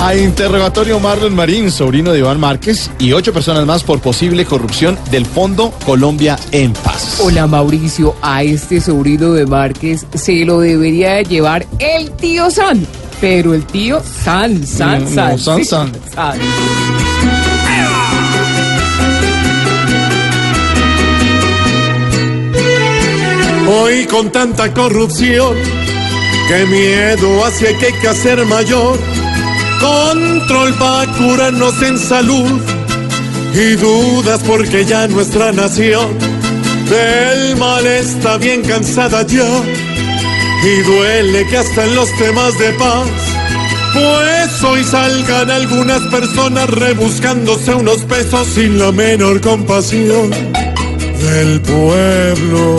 A interrogatorio Marlon Marín, sobrino de Iván Márquez, y ocho personas más por posible corrupción del Fondo Colombia en Paz. Hola Mauricio, a este sobrino de Márquez se lo debería de llevar el tío San. Pero el tío San, San, No, San. no, San, sí, San. San. Hoy con tanta corrupción, qué miedo hacia que hay que hacer mayor. Control para curarnos en salud y dudas porque ya nuestra nación del mal está bien cansada ya y duele que hasta en los temas de paz pues hoy salgan algunas personas rebuscándose unos pesos sin la menor compasión del pueblo.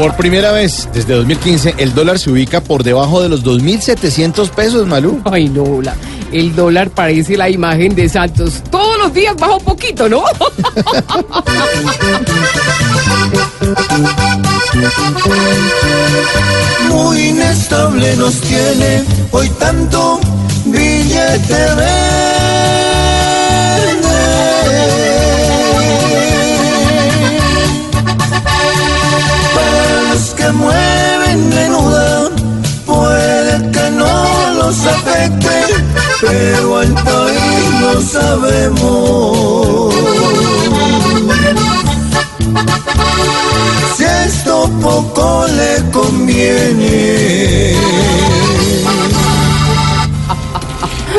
Por primera vez desde 2015, el dólar se ubica por debajo de los 2.700 pesos, Malú. Ay, no, hola. El dólar parece la imagen de Santos. Todos los días baja un poquito, ¿no? Muy inestable nos tiene hoy tanto billete verde. Pero al país no sabemos.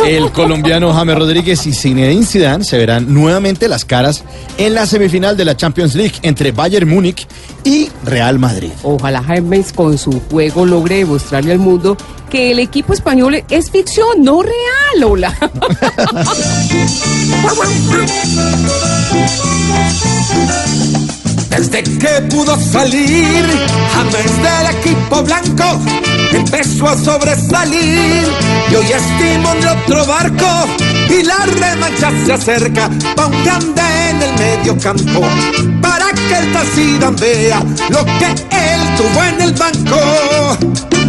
El colombiano James Rodríguez y Zinedine Zidane se verán nuevamente las caras en la semifinal de la Champions League entre Bayern Múnich y Real Madrid. Ojalá James con su juego logre demostrarle al mundo que el equipo español es ficción, no real, hola. Desde que pudo salir James del equipo blanco, empezó a sobresalir y hoy es timón de otro barco y la remancha se acerca pa' un grande en el medio campo para que el Tassidan vea lo que él tuvo en el banco.